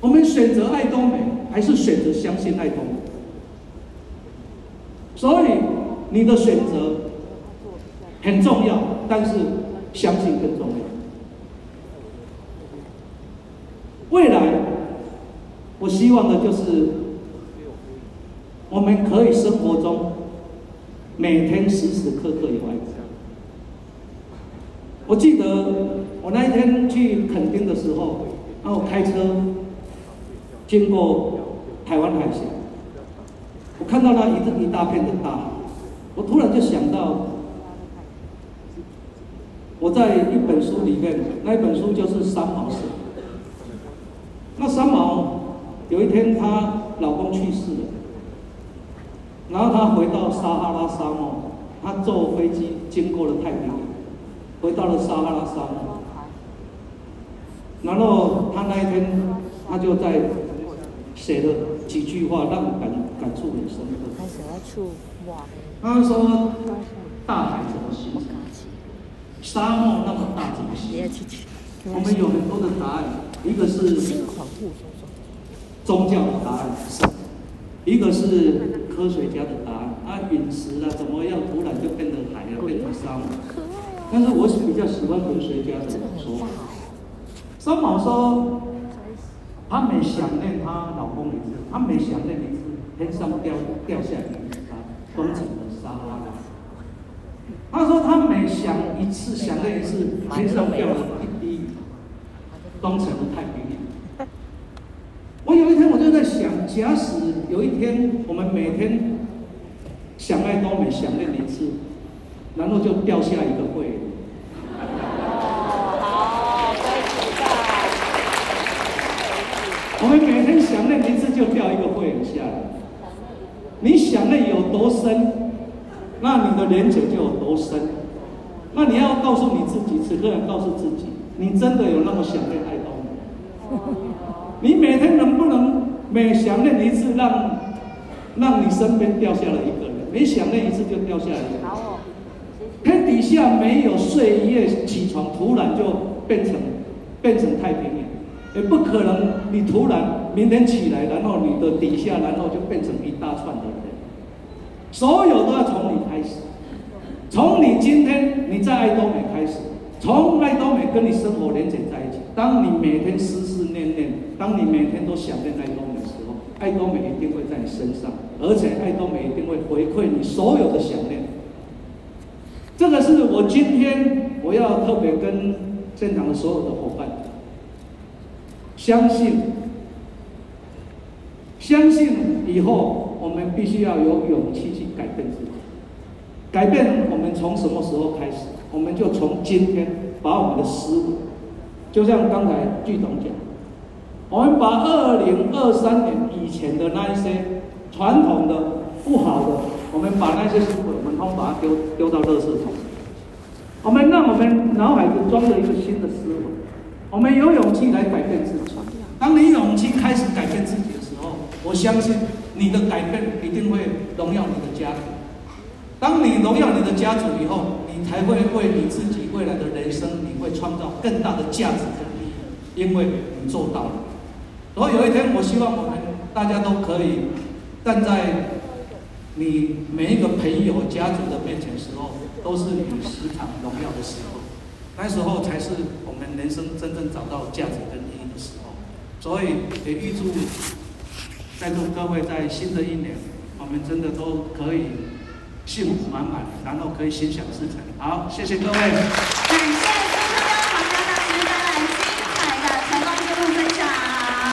我们选择爱多美，还是选择相信爱多美？所以你的选择。很重要，但是相信更重要。未来，我希望的就是我们可以生活中每天时时刻刻有爱。我记得我那一天去垦丁的时候，然后开车经过台湾海峡，我看到那一一大片的大海，我突然就想到。我在一本书里面，那一本书就是三毛写。那三毛有一天她老公去世了，然后她回到撒哈拉沙漠，她坐飞机经过了太平洋，回到了撒哈拉沙漠。然后她那一天，她就在写了几句话，让我感感触很深刻。她说：“大海怎么形成？沙漠那么大怎么形成？我们有很多的答案，一个是宗教的答案，一个是科学家的答案。啊，陨石啊，怎么样突然就变成海了，变成沙漠？但是我是比较喜欢文学家的说法。三毛说，她每想念她老公一次，她每想念一次，天上掉掉下来的沙，风成的沙拉。她说，她每想一次，想念一次，天上掉了方程太平洋。我有一天我就在想，假使有一天我们每天想爱多美，想念一次，然后就掉下一个会。我们每天想念一次就掉一个慧眼下来，你想念有多深，那你的连结就有多深。那你要告诉你自己，此刻要告诉自己，你真的有那么想念爱多美？你每天能不能每想念一次让，让让你身边掉下来一个人？每想念一次就掉下来一个人。天底下没有睡一夜起床，突然就变成变成太平洋。也不可能，你突然明天起来，然后你的底下，然后就变成一大串的人。所有都要从你开始，从你今天你在爱多美开始，从来都没跟你生活连接在一起。当你每天思思念念，当你每天都想念爱多美的时候，爱多美一定会在你身上，而且爱多美一定会回馈你所有的想念。这个是我今天我要特别跟现场的所有的伙伴。相信，相信以后我们必须要有勇气去改变自己。改变我们从什么时候开始？我们就从今天把我们的思维，就像刚才剧总讲，我们把二零二三年以前的那一些传统的不好的，我们把那些思维，我们通把它丢丢到垃圾桶。我们让我们脑海中装了一个新的思维。我们有勇气来改变自己。当你勇气开始改变自己的时候，我相信你的改变一定会荣耀你的家族。当你荣耀你的家族以后，才会为你自己未来的人生，你会创造更大的价值跟意义，因为你做到了。然后有一天，我希望我们大家都可以站在你每一个朋友、家族的面前时候，都是你时常荣耀的时候。那时候才是我们人生真正找到价值跟意义的时候，所以也预祝在座各位在新的一年，我们真的都可以幸福满满，然后可以心想事成。好，谢谢各位。